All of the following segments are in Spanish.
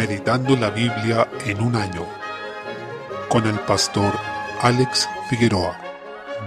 Meditando la Biblia en un año con el pastor Alex Figueroa.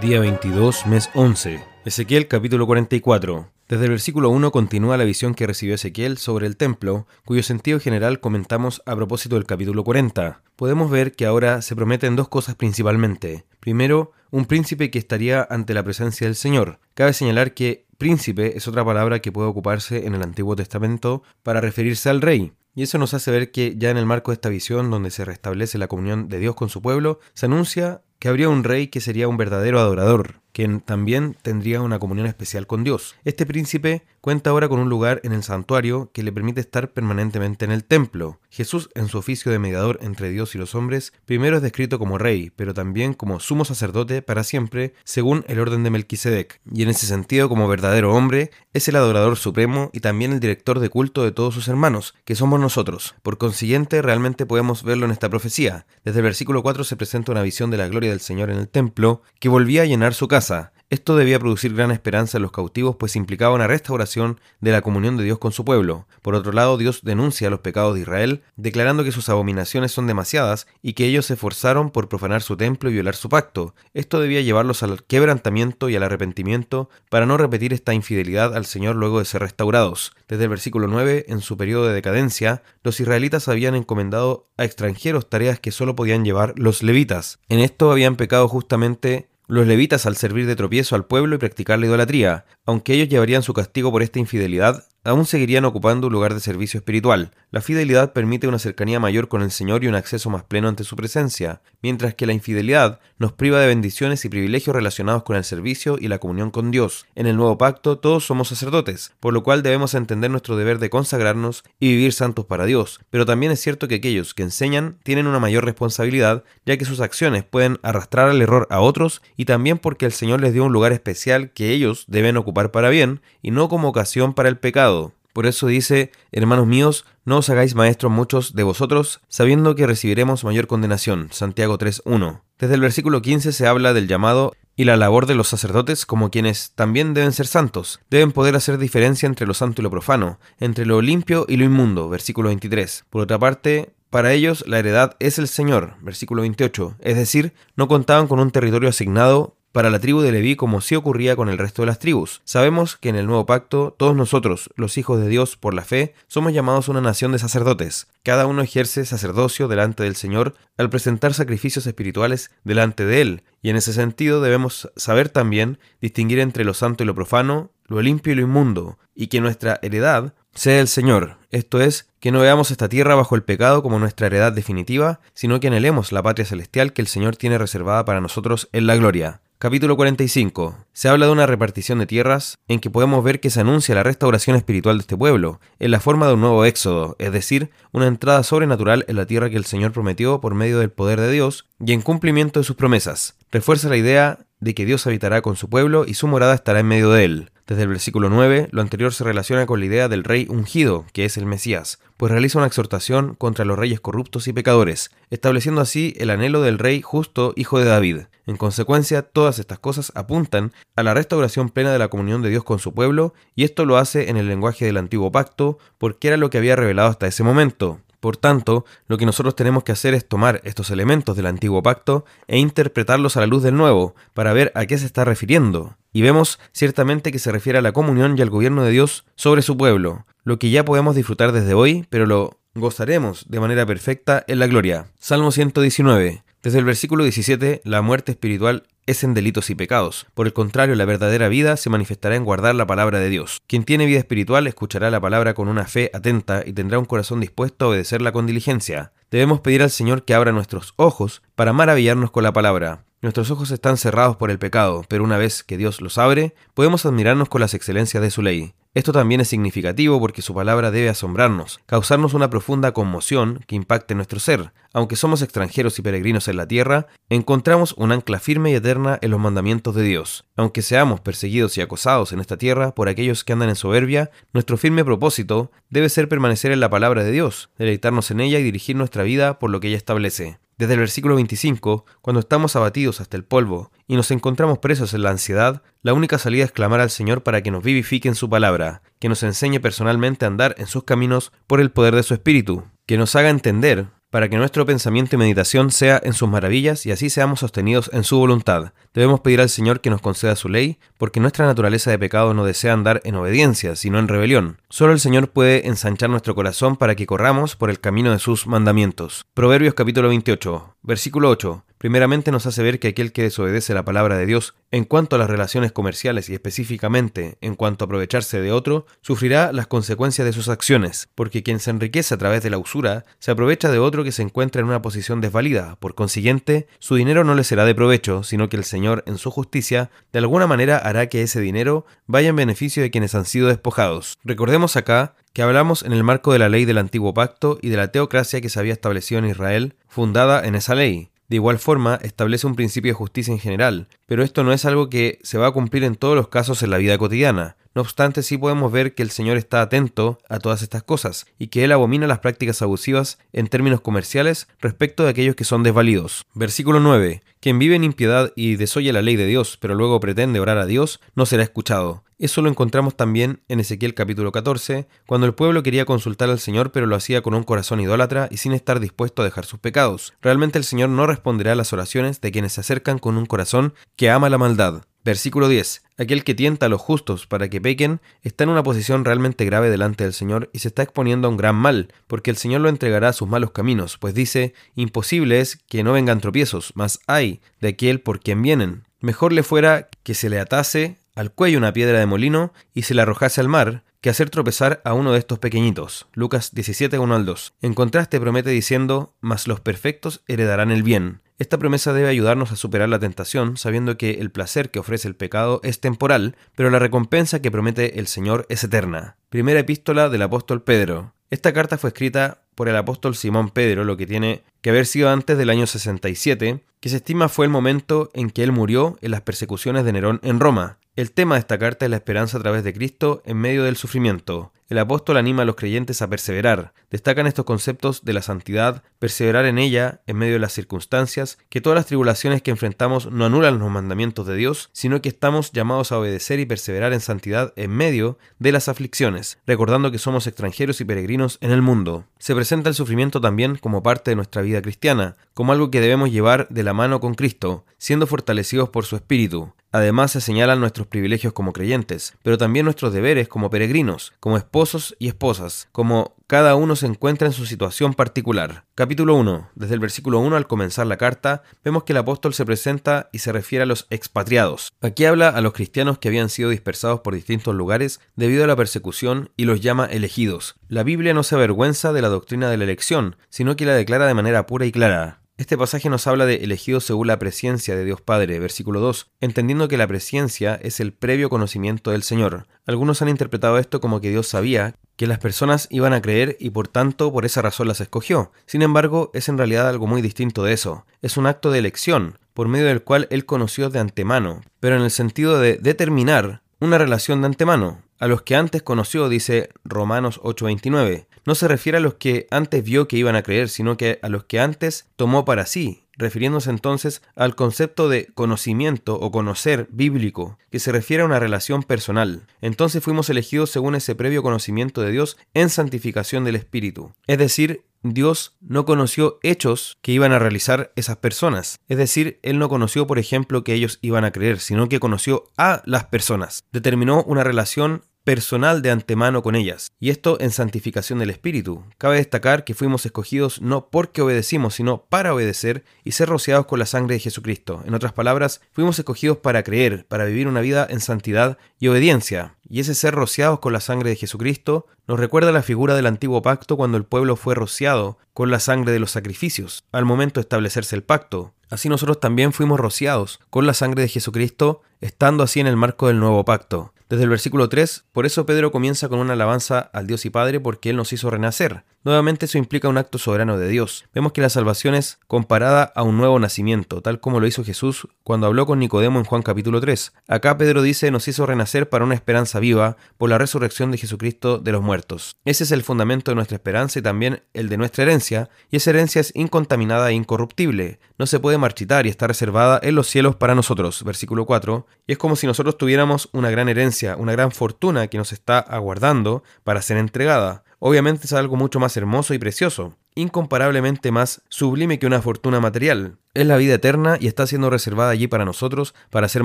Día 22, mes 11. Ezequiel capítulo 44. Desde el versículo 1 continúa la visión que recibió Ezequiel sobre el templo, cuyo sentido general comentamos a propósito del capítulo 40. Podemos ver que ahora se prometen dos cosas principalmente. Primero, un príncipe que estaría ante la presencia del Señor. Cabe señalar que príncipe es otra palabra que puede ocuparse en el Antiguo Testamento para referirse al rey. Y eso nos hace ver que ya en el marco de esta visión donde se restablece la comunión de Dios con su pueblo, se anuncia que habría un rey que sería un verdadero adorador, quien también tendría una comunión especial con Dios. Este príncipe cuenta ahora con un lugar en el santuario que le permite estar permanentemente en el templo. Jesús, en su oficio de mediador entre Dios y los hombres, primero es descrito como rey, pero también como sumo sacerdote para siempre, según el orden de Melquisedec, y en ese sentido, como verdadero hombre, es el adorador supremo y también el director de culto de todos sus hermanos, que somos nosotros. Por consiguiente, realmente podemos verlo en esta profecía. Desde el versículo 4 se presenta una visión de la gloria del Señor en el templo, que volvía a llenar su casa. Esto debía producir gran esperanza en los cautivos, pues implicaba una restauración de la comunión de Dios con su pueblo. Por otro lado, Dios denuncia los pecados de Israel, declarando que sus abominaciones son demasiadas y que ellos se esforzaron por profanar su templo y violar su pacto. Esto debía llevarlos al quebrantamiento y al arrepentimiento para no repetir esta infidelidad al Señor luego de ser restaurados. Desde el versículo 9, en su periodo de decadencia, los israelitas habían encomendado a extranjeros tareas que solo podían llevar los levitas. En esto habían pecado justamente los levitas al servir de tropiezo al pueblo y practicar la idolatría, aunque ellos llevarían su castigo por esta infidelidad, aún seguirían ocupando un lugar de servicio espiritual. La fidelidad permite una cercanía mayor con el Señor y un acceso más pleno ante su presencia, mientras que la infidelidad nos priva de bendiciones y privilegios relacionados con el servicio y la comunión con Dios. En el nuevo pacto todos somos sacerdotes, por lo cual debemos entender nuestro deber de consagrarnos y vivir santos para Dios, pero también es cierto que aquellos que enseñan tienen una mayor responsabilidad, ya que sus acciones pueden arrastrar al error a otros y también porque el Señor les dio un lugar especial que ellos deben ocupar para bien y no como ocasión para el pecado. Por eso dice, hermanos míos, no os hagáis maestros muchos de vosotros, sabiendo que recibiremos mayor condenación. Santiago 3.1. Desde el versículo 15 se habla del llamado y la labor de los sacerdotes como quienes también deben ser santos, deben poder hacer diferencia entre lo santo y lo profano, entre lo limpio y lo inmundo, versículo 23. Por otra parte, para ellos la heredad es el Señor, versículo 28, es decir, no contaban con un territorio asignado para la tribu de Leví como sí ocurría con el resto de las tribus. Sabemos que en el nuevo pacto todos nosotros, los hijos de Dios por la fe, somos llamados una nación de sacerdotes. Cada uno ejerce sacerdocio delante del Señor al presentar sacrificios espirituales delante de Él, y en ese sentido debemos saber también distinguir entre lo santo y lo profano, lo limpio y lo inmundo, y que nuestra heredad sea el Señor, esto es, que no veamos esta tierra bajo el pecado como nuestra heredad definitiva, sino que anhelemos la patria celestial que el Señor tiene reservada para nosotros en la gloria. Capítulo 45. Se habla de una repartición de tierras en que podemos ver que se anuncia la restauración espiritual de este pueblo, en la forma de un nuevo éxodo, es decir, una entrada sobrenatural en la tierra que el Señor prometió por medio del poder de Dios y en cumplimiento de sus promesas. Refuerza la idea de que Dios habitará con su pueblo y su morada estará en medio de él. Desde el versículo 9, lo anterior se relaciona con la idea del rey ungido, que es el Mesías, pues realiza una exhortación contra los reyes corruptos y pecadores, estableciendo así el anhelo del rey justo, hijo de David. En consecuencia, todas estas cosas apuntan a la restauración plena de la comunión de Dios con su pueblo, y esto lo hace en el lenguaje del antiguo pacto, porque era lo que había revelado hasta ese momento. Por tanto, lo que nosotros tenemos que hacer es tomar estos elementos del antiguo pacto e interpretarlos a la luz del nuevo, para ver a qué se está refiriendo. Y vemos ciertamente que se refiere a la comunión y al gobierno de Dios sobre su pueblo, lo que ya podemos disfrutar desde hoy, pero lo gozaremos de manera perfecta en la gloria. Salmo 119. Desde el versículo 17, la muerte espiritual es en delitos y pecados. Por el contrario, la verdadera vida se manifestará en guardar la palabra de Dios. Quien tiene vida espiritual escuchará la palabra con una fe atenta y tendrá un corazón dispuesto a obedecerla con diligencia. Debemos pedir al Señor que abra nuestros ojos para maravillarnos con la palabra. Nuestros ojos están cerrados por el pecado, pero una vez que Dios los abre, podemos admirarnos con las excelencias de su ley. Esto también es significativo porque su palabra debe asombrarnos, causarnos una profunda conmoción que impacte nuestro ser. Aunque somos extranjeros y peregrinos en la tierra, encontramos un ancla firme y eterna en los mandamientos de Dios. Aunque seamos perseguidos y acosados en esta tierra por aquellos que andan en soberbia, nuestro firme propósito debe ser permanecer en la palabra de Dios, deleitarnos en ella y dirigir nuestra vida por lo que ella establece. Desde el versículo 25, cuando estamos abatidos hasta el polvo y nos encontramos presos en la ansiedad, la única salida es clamar al Señor para que nos vivifique en su palabra, que nos enseñe personalmente a andar en sus caminos por el poder de su Espíritu. que nos haga entender para que nuestro pensamiento y meditación sea en sus maravillas y así seamos sostenidos en su voluntad. Debemos pedir al Señor que nos conceda su ley, porque nuestra naturaleza de pecado no desea andar en obediencia, sino en rebelión. Solo el Señor puede ensanchar nuestro corazón para que corramos por el camino de sus mandamientos. Proverbios capítulo 28, versículo 8. Primeramente nos hace ver que aquel que desobedece la palabra de Dios en cuanto a las relaciones comerciales y específicamente en cuanto a aprovecharse de otro, sufrirá las consecuencias de sus acciones, porque quien se enriquece a través de la usura se aprovecha de otro que se encuentra en una posición desvalida. Por consiguiente, su dinero no le será de provecho, sino que el Señor, en su justicia, de alguna manera hará que ese dinero vaya en beneficio de quienes han sido despojados. Recordemos acá que hablamos en el marco de la ley del antiguo pacto y de la teocracia que se había establecido en Israel, fundada en esa ley. De igual forma, establece un principio de justicia en general, pero esto no es algo que se va a cumplir en todos los casos en la vida cotidiana. No obstante, sí podemos ver que el Señor está atento a todas estas cosas y que Él abomina las prácticas abusivas en términos comerciales respecto de aquellos que son desvalidos. Versículo 9. Quien vive en impiedad y desoye la ley de Dios, pero luego pretende orar a Dios, no será escuchado. Eso lo encontramos también en Ezequiel capítulo 14, cuando el pueblo quería consultar al Señor pero lo hacía con un corazón idólatra y sin estar dispuesto a dejar sus pecados. Realmente el Señor no responderá a las oraciones de quienes se acercan con un corazón que ama la maldad. Versículo 10. Aquel que tienta a los justos para que pequen está en una posición realmente grave delante del Señor y se está exponiendo a un gran mal, porque el Señor lo entregará a sus malos caminos, pues dice, imposible es que no vengan tropiezos, mas hay de aquel por quien vienen. Mejor le fuera que se le atase al cuello una piedra de molino y se la arrojase al mar, que hacer tropezar a uno de estos pequeñitos. Lucas 17, 1 al 2. En contraste promete diciendo, mas los perfectos heredarán el bien. Esta promesa debe ayudarnos a superar la tentación, sabiendo que el placer que ofrece el pecado es temporal, pero la recompensa que promete el Señor es eterna. Primera epístola del apóstol Pedro. Esta carta fue escrita por el apóstol Simón Pedro, lo que tiene que haber sido antes del año 67, que se estima fue el momento en que él murió en las persecuciones de Nerón en Roma. El tema de esta carta es la esperanza a través de Cristo en medio del sufrimiento. El apóstol anima a los creyentes a perseverar. Destacan estos conceptos de la santidad, perseverar en ella en medio de las circunstancias, que todas las tribulaciones que enfrentamos no anulan los mandamientos de Dios, sino que estamos llamados a obedecer y perseverar en santidad en medio de las aflicciones, recordando que somos extranjeros y peregrinos en el mundo. Se presenta el sufrimiento también como parte de nuestra vida cristiana, como algo que debemos llevar de la mano con Cristo, siendo fortalecidos por su Espíritu. Además se señalan nuestros privilegios como creyentes, pero también nuestros deberes como peregrinos, como esposos y esposas, como cada uno se encuentra en su situación particular. Capítulo 1. Desde el versículo 1 al comenzar la carta, vemos que el apóstol se presenta y se refiere a los expatriados. Aquí habla a los cristianos que habían sido dispersados por distintos lugares debido a la persecución y los llama elegidos. La Biblia no se avergüenza de la doctrina de la elección, sino que la declara de manera pura y clara. Este pasaje nos habla de elegidos según la presencia de Dios Padre, versículo 2, entendiendo que la presencia es el previo conocimiento del Señor. Algunos han interpretado esto como que Dios sabía que las personas iban a creer y por tanto por esa razón las escogió. Sin embargo, es en realidad algo muy distinto de eso. Es un acto de elección, por medio del cual Él conoció de antemano, pero en el sentido de determinar una relación de antemano. A los que antes conoció, dice Romanos 8:29 no se refiere a los que antes vio que iban a creer, sino que a los que antes tomó para sí, refiriéndose entonces al concepto de conocimiento o conocer bíblico, que se refiere a una relación personal. Entonces fuimos elegidos según ese previo conocimiento de Dios en santificación del Espíritu. Es decir, Dios no conoció hechos que iban a realizar esas personas. Es decir, Él no conoció, por ejemplo, que ellos iban a creer, sino que conoció a las personas. Determinó una relación personal de antemano con ellas, y esto en santificación del Espíritu. Cabe destacar que fuimos escogidos no porque obedecimos, sino para obedecer y ser rociados con la sangre de Jesucristo. En otras palabras, fuimos escogidos para creer, para vivir una vida en santidad y obediencia. Y ese ser rociados con la sangre de Jesucristo nos recuerda la figura del antiguo pacto cuando el pueblo fue rociado con la sangre de los sacrificios, al momento de establecerse el pacto. Así nosotros también fuimos rociados con la sangre de Jesucristo, estando así en el marco del nuevo pacto. Desde el versículo 3, por eso Pedro comienza con una alabanza al Dios y Padre porque Él nos hizo renacer. Nuevamente eso implica un acto soberano de Dios. Vemos que la salvación es comparada a un nuevo nacimiento, tal como lo hizo Jesús cuando habló con Nicodemo en Juan capítulo 3. Acá Pedro dice nos hizo renacer para una esperanza viva por la resurrección de Jesucristo de los muertos. Ese es el fundamento de nuestra esperanza y también el de nuestra herencia, y esa herencia es incontaminada e incorruptible. No se puede marchitar y está reservada en los cielos para nosotros. Versículo 4. Y es como si nosotros tuviéramos una gran herencia una gran fortuna que nos está aguardando para ser entregada. obviamente es algo mucho más hermoso y precioso, incomparablemente más sublime que una fortuna material. Es la vida eterna y está siendo reservada allí para nosotros para ser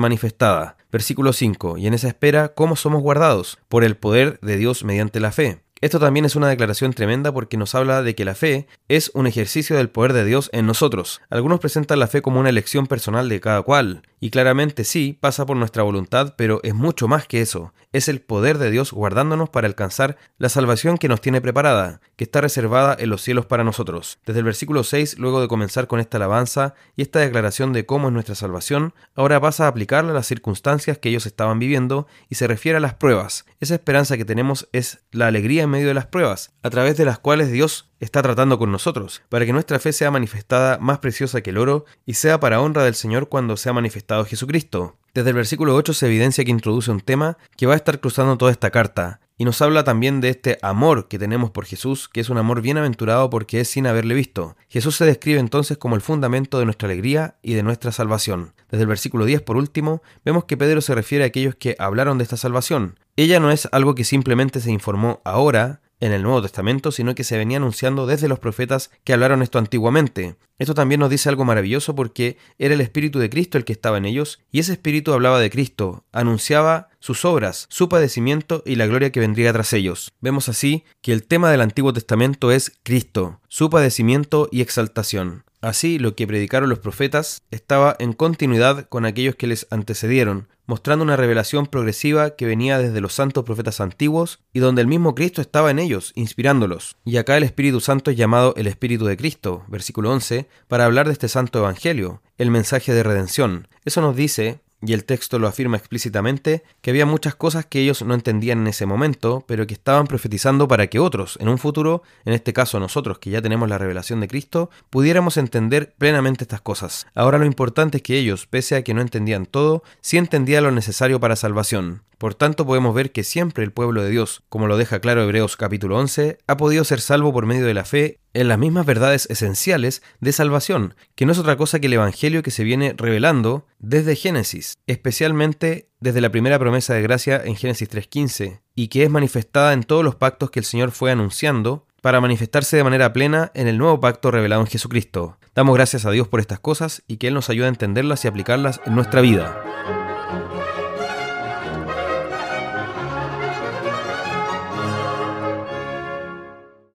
manifestada. Versículo 5. Y en esa espera, ¿cómo somos guardados? Por el poder de Dios mediante la fe. Esto también es una declaración tremenda porque nos habla de que la fe es un ejercicio del poder de Dios en nosotros. Algunos presentan la fe como una elección personal de cada cual, y claramente sí, pasa por nuestra voluntad, pero es mucho más que eso. Es el poder de Dios guardándonos para alcanzar la salvación que nos tiene preparada, que está reservada en los cielos para nosotros. Desde el versículo 6, luego de comenzar con esta alabanza y esta declaración de cómo es nuestra salvación, ahora pasa a aplicarla a las circunstancias que ellos estaban viviendo y se refiere a las pruebas. Esa esperanza que tenemos es la alegría en medio de las pruebas, a través de las cuales Dios está tratando con nosotros, para que nuestra fe sea manifestada más preciosa que el oro y sea para honra del Señor cuando sea manifestado Jesucristo. Desde el versículo 8 se evidencia que introduce un tema que va a estar cruzando toda esta carta, y nos habla también de este amor que tenemos por Jesús, que es un amor bienaventurado porque es sin haberle visto. Jesús se describe entonces como el fundamento de nuestra alegría y de nuestra salvación. Desde el versículo 10, por último, vemos que Pedro se refiere a aquellos que hablaron de esta salvación. Ella no es algo que simplemente se informó ahora, en el Nuevo Testamento, sino que se venía anunciando desde los profetas que hablaron esto antiguamente. Esto también nos dice algo maravilloso porque era el Espíritu de Cristo el que estaba en ellos, y ese Espíritu hablaba de Cristo, anunciaba sus obras, su padecimiento y la gloria que vendría tras ellos. Vemos así que el tema del Antiguo Testamento es Cristo, su padecimiento y exaltación. Así, lo que predicaron los profetas estaba en continuidad con aquellos que les antecedieron, mostrando una revelación progresiva que venía desde los santos profetas antiguos y donde el mismo Cristo estaba en ellos, inspirándolos. Y acá el Espíritu Santo es llamado el Espíritu de Cristo, versículo 11, para hablar de este santo evangelio, el mensaje de redención. Eso nos dice y el texto lo afirma explícitamente, que había muchas cosas que ellos no entendían en ese momento, pero que estaban profetizando para que otros, en un futuro, en este caso nosotros que ya tenemos la revelación de Cristo, pudiéramos entender plenamente estas cosas. Ahora lo importante es que ellos, pese a que no entendían todo, sí entendían lo necesario para salvación. Por tanto, podemos ver que siempre el pueblo de Dios, como lo deja claro Hebreos capítulo 11, ha podido ser salvo por medio de la fe en las mismas verdades esenciales de salvación, que no es otra cosa que el Evangelio que se viene revelando desde Génesis, especialmente desde la primera promesa de gracia en Génesis 3.15, y que es manifestada en todos los pactos que el Señor fue anunciando para manifestarse de manera plena en el nuevo pacto revelado en Jesucristo. Damos gracias a Dios por estas cosas y que Él nos ayude a entenderlas y aplicarlas en nuestra vida.